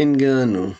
Engano.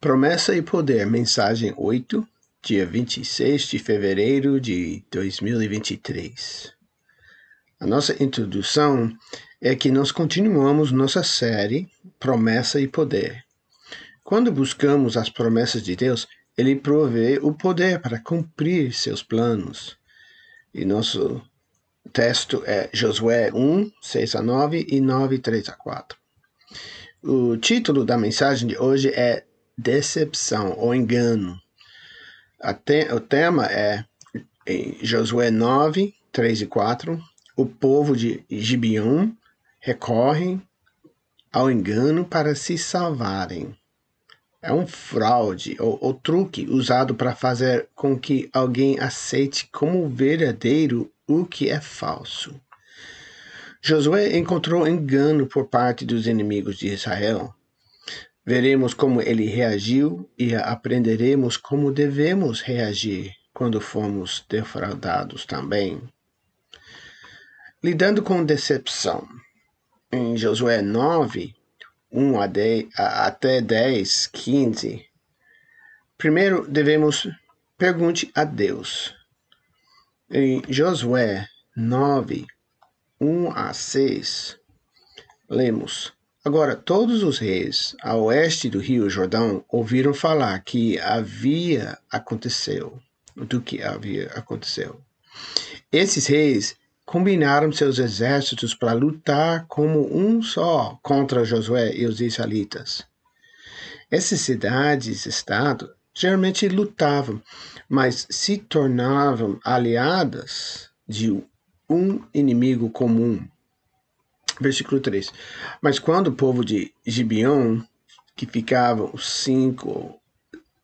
Promessa e Poder, mensagem 8, dia 26 de fevereiro de 2023. A nossa introdução é que nós continuamos nossa série Promessa e Poder. Quando buscamos as promessas de Deus, Ele provê o poder para cumprir seus planos. E nosso texto é Josué 1, 6 a 9 e 9, 3 a 4. O título da mensagem de hoje é Decepção ou Engano. Te, o tema é em Josué 9, 3 e 4. O povo de Gibeon recorre ao engano para se salvarem. É um fraude ou, ou truque usado para fazer com que alguém aceite como verdadeiro o que é falso. Josué encontrou engano por parte dos inimigos de Israel. Veremos como ele reagiu e aprenderemos como devemos reagir quando fomos defraudados também. Lidando com decepção. Em Josué 9, 1 a 10, até 10, 15, primeiro devemos pergunte a Deus. Em Josué 9, 1 a 6, lemos: Agora todos os reis a oeste do rio Jordão ouviram falar que havia aconteceu, do que havia aconteceu. Esses reis combinaram seus exércitos para lutar como um só contra Josué e os israelitas. Essas cidades-estado geralmente lutavam, mas se tornavam aliadas de um inimigo comum. Versículo 3. Mas quando o povo de Gibeon, que ficava cinco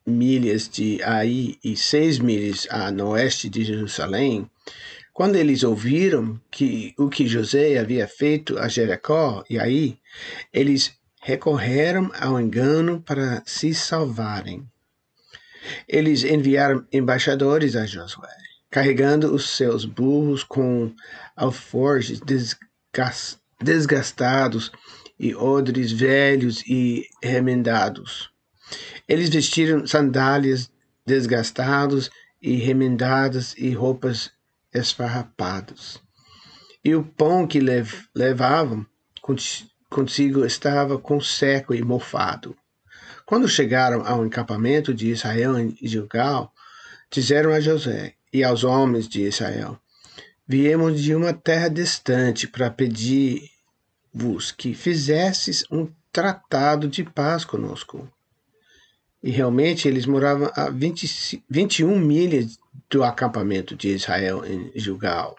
milhas de Aí e seis milhas a oeste de Jerusalém, quando eles ouviram que o que José havia feito a Jericó e aí, eles recorreram ao engano para se salvarem. Eles enviaram embaixadores a Josué carregando os seus burros com alforjes desgastados e odres velhos e remendados. Eles vestiram sandálias desgastadas e remendadas e roupas esfarrapadas. E o pão que lev levavam consigo estava com seco e mofado. Quando chegaram ao encampamento de Israel em Gilgal, disseram a José: e aos homens de Israel: Viemos de uma terra distante para pedir-vos que fizesses um tratado de paz conosco. E realmente eles moravam a 20, 21 milhas do acampamento de Israel em Gilgal.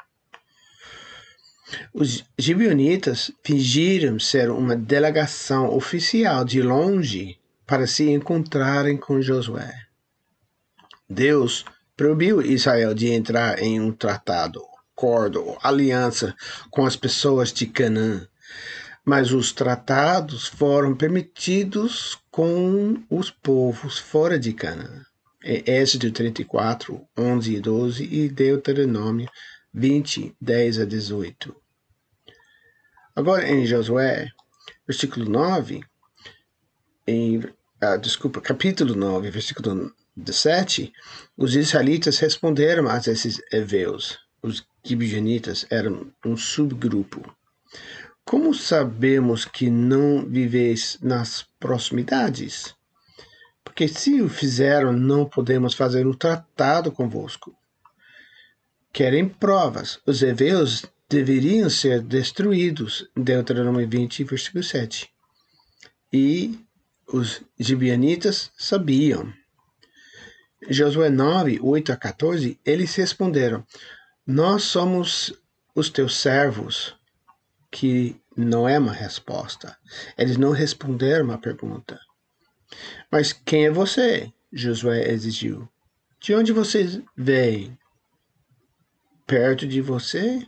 Os gibeonitas fingiram ser uma delegação oficial de longe para se encontrarem com Josué. Deus proibiu Israel de entrar em um tratado, acordo, aliança com as pessoas de Canaã. Mas os tratados foram permitidos com os povos fora de Canaã. É Êxodo 34, 11 e 12 e Deuteronômio 20, 10 a 18. Agora em Josué, versículo 9, em, ah, desculpa, capítulo 9, versículo 17, os israelitas responderam a esses heveus. Os gibeonitas eram um subgrupo. Como sabemos que não viveis nas proximidades? Porque se o fizeram, não podemos fazer um tratado convosco. Querem provas. Os heveus deveriam ser destruídos. Deuteronômio 20, versículo 7. E os gibeonitas sabiam. Josué 9, 8 a 14, eles responderam: Nós somos os teus servos, que não é uma resposta. Eles não responderam a pergunta. Mas quem é você? Josué exigiu. De onde você veio? Perto de você?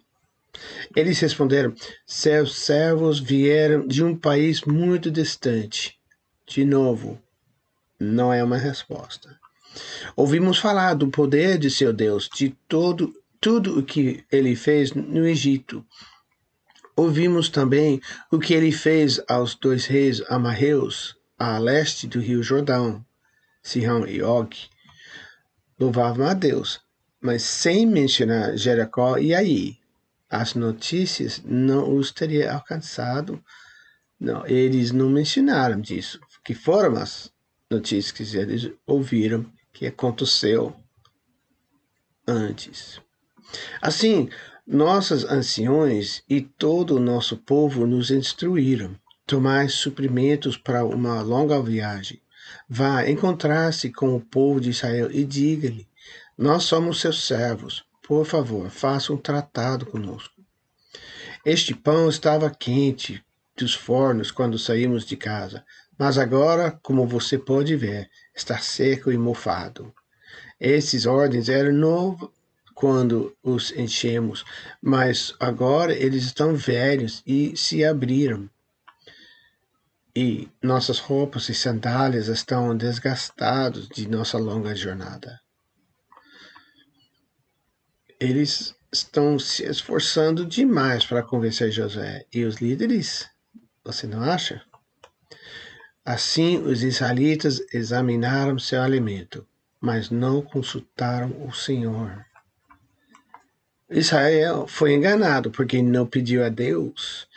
Eles responderam: Seus servos vieram de um país muito distante. De novo, não é uma resposta. Ouvimos falar do poder de seu Deus, de todo, tudo o que ele fez no Egito. Ouvimos também o que ele fez aos dois reis amarreus, a leste do rio Jordão, Sihão e Og, louvavam a Deus, mas sem mencionar Jericó e aí. As notícias não os teria alcançado. Não, eles não mencionaram disso, que foram as notícias que eles ouviram que aconteceu antes. Assim, nossos anciões e todo o nosso povo nos instruíram. Tomai suprimentos para uma longa viagem. Vá encontrar-se com o povo de Israel e diga-lhe: Nós somos seus servos. Por favor, faça um tratado conosco. Este pão estava quente dos fornos quando saímos de casa, mas agora, como você pode ver, está seco e mofado. Esses ordens eram novos quando os enchemos, mas agora eles estão velhos e se abriram. E nossas roupas e sandálias estão desgastados de nossa longa jornada. Eles estão se esforçando demais para convencer José e os líderes. Você não acha? Assim, os israelitas examinaram seu alimento, mas não consultaram o Senhor. Israel foi enganado porque não pediu a Deus.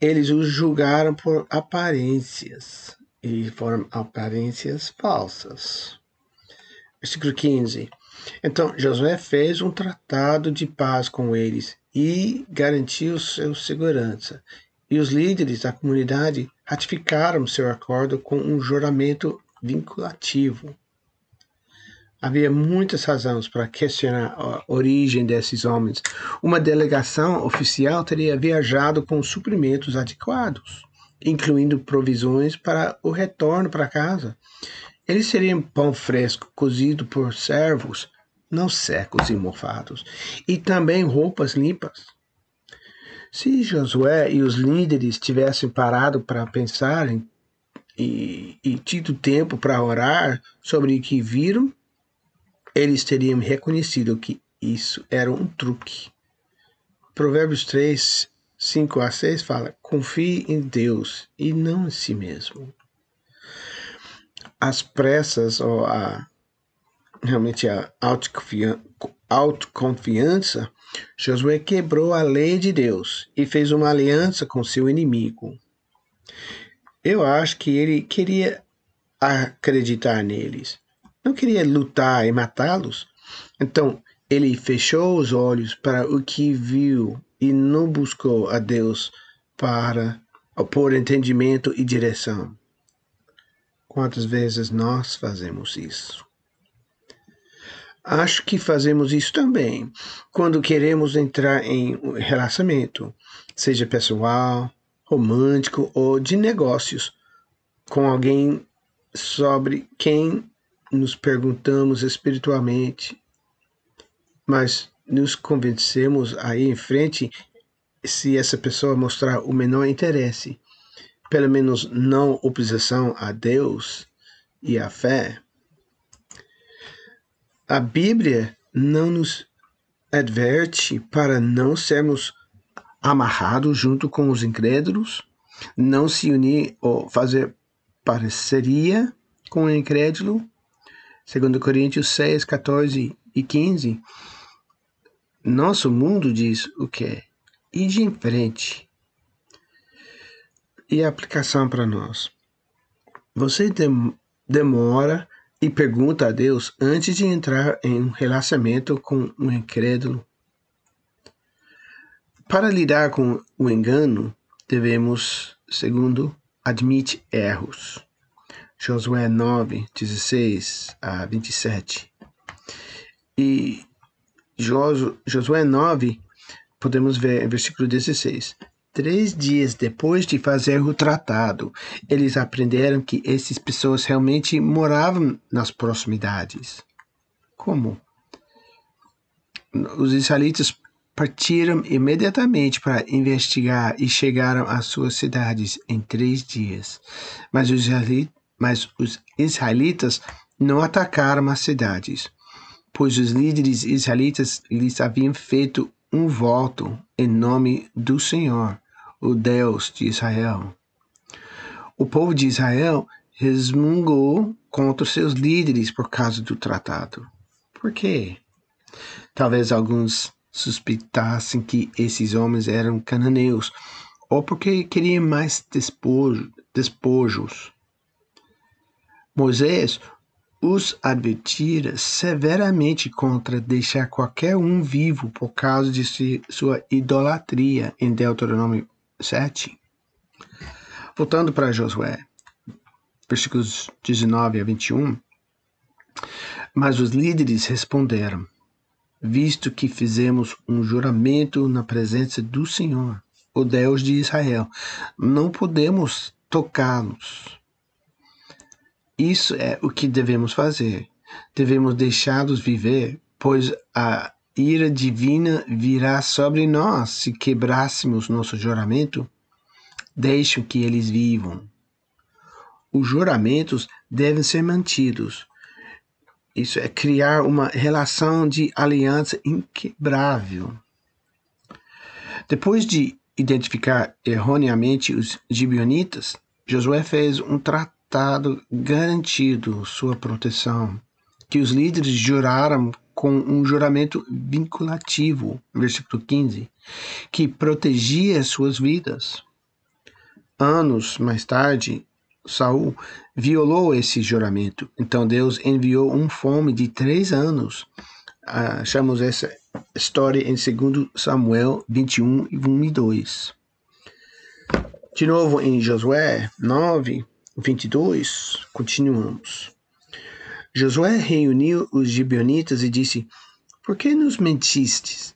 Eles o julgaram por aparências e foram aparências falsas. Versículo 15. Então Josué fez um tratado de paz com eles e garantiu sua segurança. E os líderes da comunidade ratificaram seu acordo com um juramento vinculativo. Havia muitas razões para questionar a origem desses homens. Uma delegação oficial teria viajado com suprimentos adequados, incluindo provisões para o retorno para casa. Eles seriam pão fresco cozido por servos, não secos e mofados, e também roupas limpas. Se Josué e os líderes tivessem parado para pensar e, e tido tempo para orar sobre o que viram, eles teriam reconhecido que isso era um truque. Provérbios 3, 5 a 6 fala: confie em Deus e não em si mesmo. As pressas, ou a, realmente a autoconfiança, Josué quebrou a lei de Deus e fez uma aliança com seu inimigo. Eu acho que ele queria acreditar neles não queria lutar e matá-los. Então ele fechou os olhos para o que viu e não buscou a Deus para por entendimento e direção. Quantas vezes nós fazemos isso? Acho que fazemos isso também quando queremos entrar em um relacionamento, seja pessoal, romântico ou de negócios, com alguém sobre quem nos perguntamos espiritualmente, mas nos convencemos aí em frente se essa pessoa mostrar o menor interesse, pelo menos não oposição a Deus e à fé. A Bíblia não nos adverte para não sermos amarrados junto com os incrédulos, não se unir ou fazer parceria com o incrédulo, Segundo Coríntios 6, 14 e 15, nosso mundo diz o que? Ide em frente. E a aplicação para nós. Você demora e pergunta a Deus antes de entrar em um relacionamento com um incrédulo. Para lidar com o engano, devemos, segundo, admitir erros. Josué 9, 16 a 27. E Josué 9, podemos ver em versículo 16. Três dias depois de fazer o tratado, eles aprenderam que essas pessoas realmente moravam nas proximidades. Como? Os israelitas partiram imediatamente para investigar e chegaram às suas cidades em três dias. Mas os mas os israelitas não atacaram as cidades, pois os líderes israelitas lhes haviam feito um voto em nome do Senhor, o Deus de Israel. O povo de Israel resmungou contra seus líderes por causa do tratado. Por quê? Talvez alguns suspeitassem que esses homens eram cananeus, ou porque queriam mais despojo, despojos. Moisés os advertira severamente contra deixar qualquer um vivo por causa de sua idolatria, em Deuteronômio 7. Voltando para Josué, versículos 19 a 21. Mas os líderes responderam: Visto que fizemos um juramento na presença do Senhor, o Deus de Israel, não podemos tocá-los isso é o que devemos fazer. Devemos deixá-los viver, pois a ira divina virá sobre nós se quebrássemos nosso juramento. Deixem que eles vivam. Os juramentos devem ser mantidos. Isso é criar uma relação de aliança inquebrável. Depois de identificar erroneamente os gibionitas, Josué fez um tratado garantido sua proteção, que os líderes juraram com um juramento vinculativo, versículo 15, que protegia suas vidas. Anos mais tarde, Saul violou esse juramento. Então Deus enviou um fome de três anos. Achamos essa história em 2 Samuel 21, 1 e 2. De novo em Josué 9, 22, continuamos. Josué reuniu os gibeonitas e disse: Por que nos mentistes?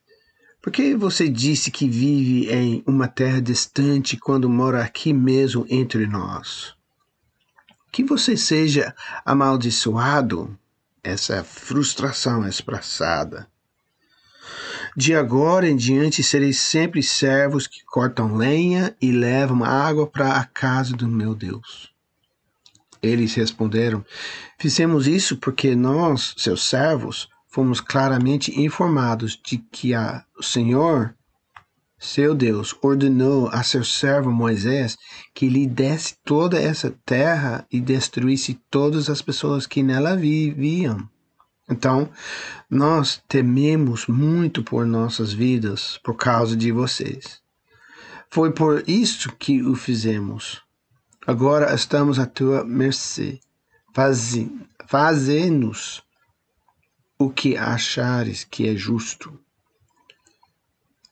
Por que você disse que vive em uma terra distante quando mora aqui mesmo entre nós? Que você seja amaldiçoado, essa frustração expressada. De agora em diante sereis sempre servos que cortam lenha e levam água para a casa do meu Deus. Eles responderam: Fizemos isso porque nós, seus servos, fomos claramente informados de que a, o Senhor, seu Deus, ordenou a seu servo Moisés que lhe desse toda essa terra e destruísse todas as pessoas que nela viviam. Então, nós tememos muito por nossas vidas por causa de vocês. Foi por isso que o fizemos. Agora estamos à tua mercê. Faze-nos o que achares que é justo.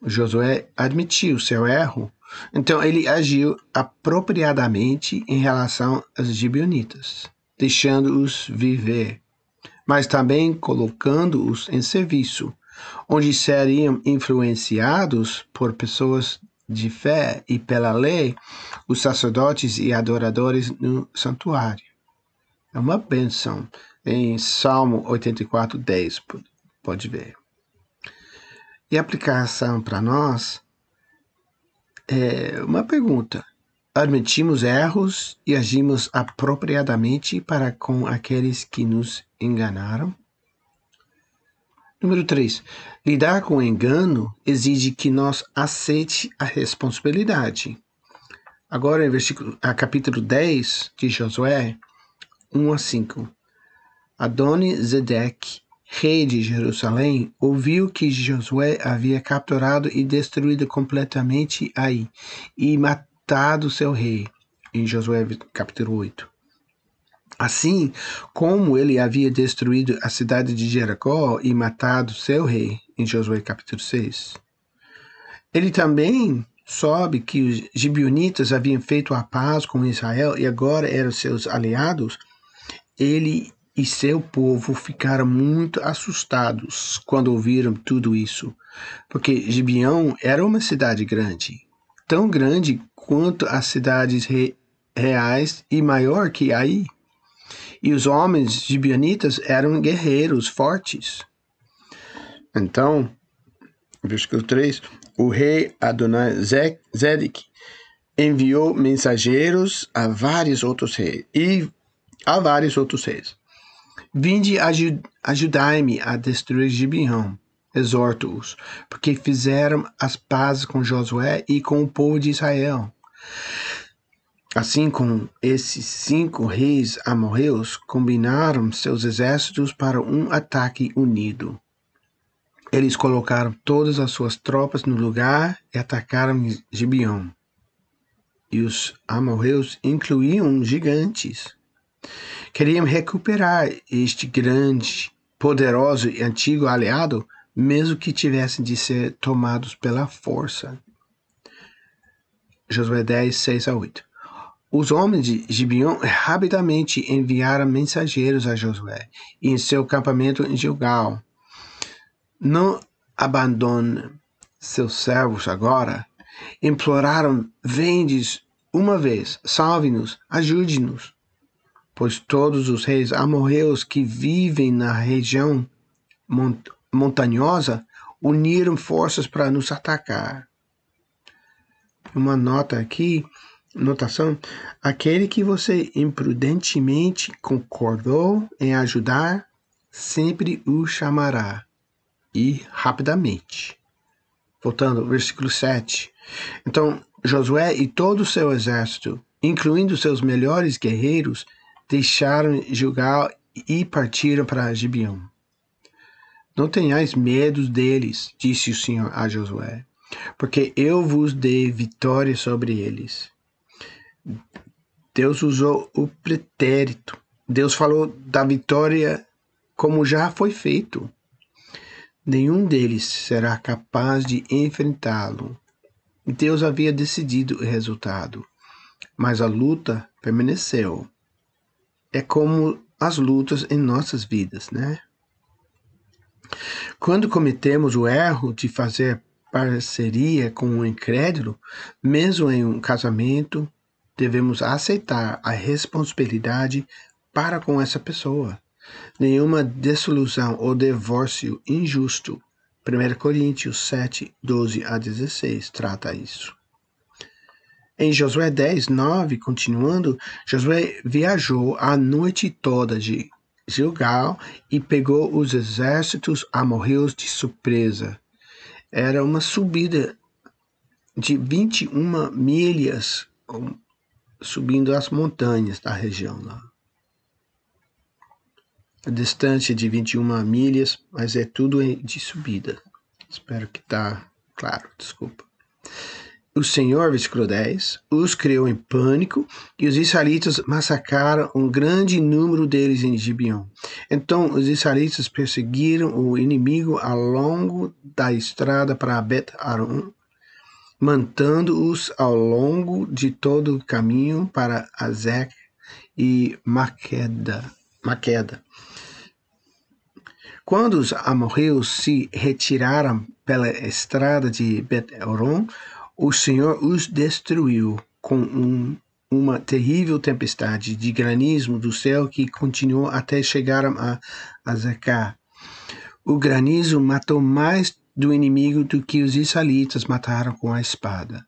Josué admitiu seu erro, então ele agiu apropriadamente em relação aos gibeonitas, deixando-os viver, mas também colocando-os em serviço, onde seriam influenciados por pessoas de fé e pela lei os sacerdotes e adoradores no santuário. É uma benção. Em Salmo 84, 10, pode ver. E a aplicação para nós é uma pergunta. Admitimos erros e agimos apropriadamente para com aqueles que nos enganaram? Número 3. Lidar com o engano exige que nós aceite a responsabilidade. Agora, em versículo, a capítulo 10 de Josué, 1 a 5. Adoni Zedek, rei de Jerusalém, ouviu que Josué havia capturado e destruído completamente Ai e matado seu rei. Em Josué capítulo 8. Assim como ele havia destruído a cidade de Jericó e matado seu rei, em Josué capítulo 6. Ele também soube que os gibionitas haviam feito a paz com Israel e agora eram seus aliados. Ele e seu povo ficaram muito assustados quando ouviram tudo isso, porque Gibeão era uma cidade grande, tão grande quanto as cidades re reais e maior que aí. E os homens gibionitas eram guerreiros fortes. Então, versículo 3, o rei Adonai Zedek enviou mensageiros a vários outros reis e a vários outros reis. Vinde ajudai-me a destruir Gibeão, exorto-os, porque fizeram as pazes com Josué e com o povo de Israel. Assim como esses cinco reis amorreus combinaram seus exércitos para um ataque unido. Eles colocaram todas as suas tropas no lugar e atacaram Gibeon. E os amorreus incluíam gigantes. Queriam recuperar este grande, poderoso e antigo aliado, mesmo que tivessem de ser tomados pela força. Josué 10, 6 a 8. Os homens de Gibeon rapidamente enviaram mensageiros a Josué e em seu acampamento em Gilgal. Não abandone seus servos agora. Imploraram, vendes uma vez, salve-nos, ajude-nos. Pois todos os reis amorreus que vivem na região mont montanhosa uniram forças para nos atacar. Uma nota aqui Notação: aquele que você imprudentemente concordou em ajudar, sempre o chamará, e rapidamente. Voltando ao versículo 7. Então, Josué e todo o seu exército, incluindo seus melhores guerreiros, deixaram Gilgal e partiram para Gibeão. Não tenhais medo deles, disse o Senhor a Josué, porque eu vos dei vitória sobre eles. Deus usou o pretérito. Deus falou da vitória como já foi feito. Nenhum deles será capaz de enfrentá-lo. Deus havia decidido o resultado, mas a luta permaneceu. É como as lutas em nossas vidas, né? Quando cometemos o erro de fazer parceria com um incrédulo, mesmo em um casamento, devemos aceitar a responsabilidade para com essa pessoa. Nenhuma desilusão ou divórcio injusto. 1 Coríntios 7, 12 a 16 trata isso. Em Josué 10, 9, continuando, Josué viajou a noite toda de Gilgal e pegou os exércitos amorreus de surpresa. Era uma subida de 21 milhas, subindo as montanhas da região lá. A distância de 21 milhas, mas é tudo de subida. Espero que tá claro, desculpa. O Senhor, versículo 10, os criou em pânico e os israelitas massacraram um grande número deles em Gibeon. Então os israelitas perseguiram o inimigo ao longo da estrada para Bet-Aron mantendo-os ao longo de todo o caminho para Azek e Maqueda. Maqueda. Quando os amorreus se retiraram pela estrada de Bet-Horon, o Senhor os destruiu com um, uma terrível tempestade de granizo do céu que continuou até chegar a Azeká. O granizo matou mais do inimigo do que os israelitas mataram com a espada.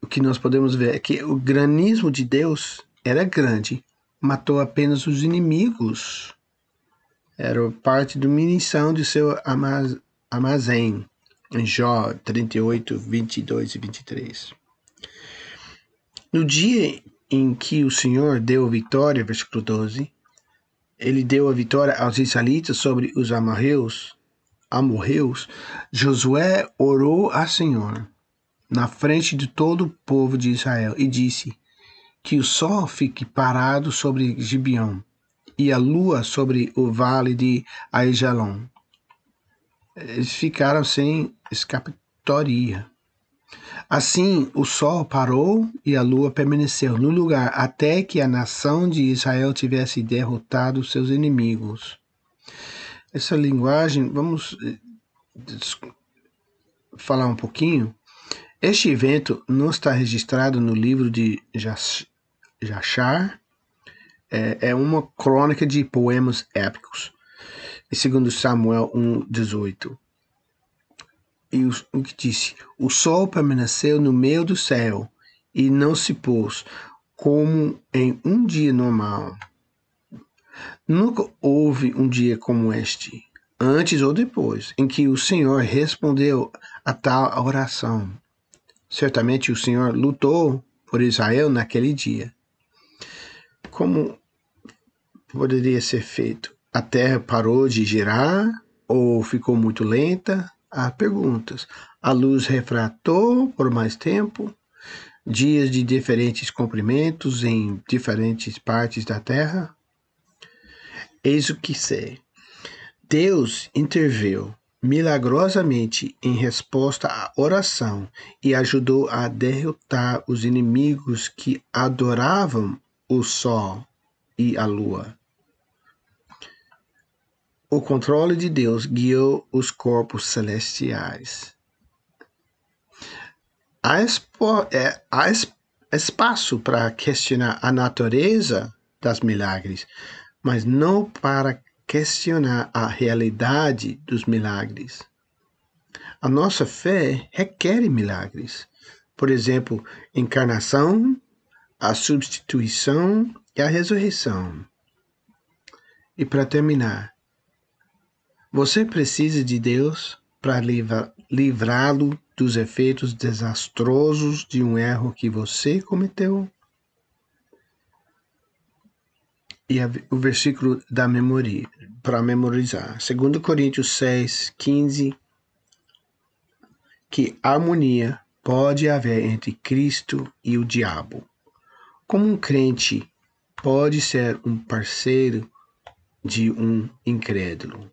O que nós podemos ver é que o granismo de Deus era grande, matou apenas os inimigos. Era parte da munição de seu armazém. Em Jó 38, 22 e 23. No dia em que o Senhor deu vitória, versículo 12, ele deu a vitória aos israelitas sobre os amorreus, amorreus, Josué orou a Senhor na frente de todo o povo de Israel e disse: Que o sol fique parado sobre Gibeão e a lua sobre o vale de Aijalon. Eles ficaram sem escapatória. Assim, o sol parou e a lua permaneceu no lugar até que a nação de Israel tivesse derrotado seus inimigos essa linguagem, vamos eh, falar um pouquinho. Este evento não está registrado no livro de Jachar, é, é uma crônica de poemas épicos, segundo Samuel 1,18. E o, o que disse: O sol permaneceu no meio do céu e não se pôs, como em um dia normal. Nunca houve um dia como este, antes ou depois, em que o Senhor respondeu a tal oração. Certamente o Senhor lutou por Israel naquele dia. Como poderia ser feito? A terra parou de girar ou ficou muito lenta? Há perguntas. A luz refratou por mais tempo? Dias de diferentes comprimentos em diferentes partes da terra? Eis o que sei. Deus interveio milagrosamente em resposta à oração e ajudou a derrotar os inimigos que adoravam o sol e a lua. O controle de Deus guiou os corpos celestiais. Há, é, há es, espaço para questionar a natureza das milagres, mas não para questionar a realidade dos milagres. A nossa fé requer milagres. Por exemplo, encarnação, a substituição e a ressurreição. E para terminar, você precisa de Deus para livrá-lo dos efeitos desastrosos de um erro que você cometeu? E a, o versículo da memória, para memorizar. 2 Coríntios 6, 15. Que harmonia pode haver entre Cristo e o diabo? Como um crente pode ser um parceiro de um incrédulo?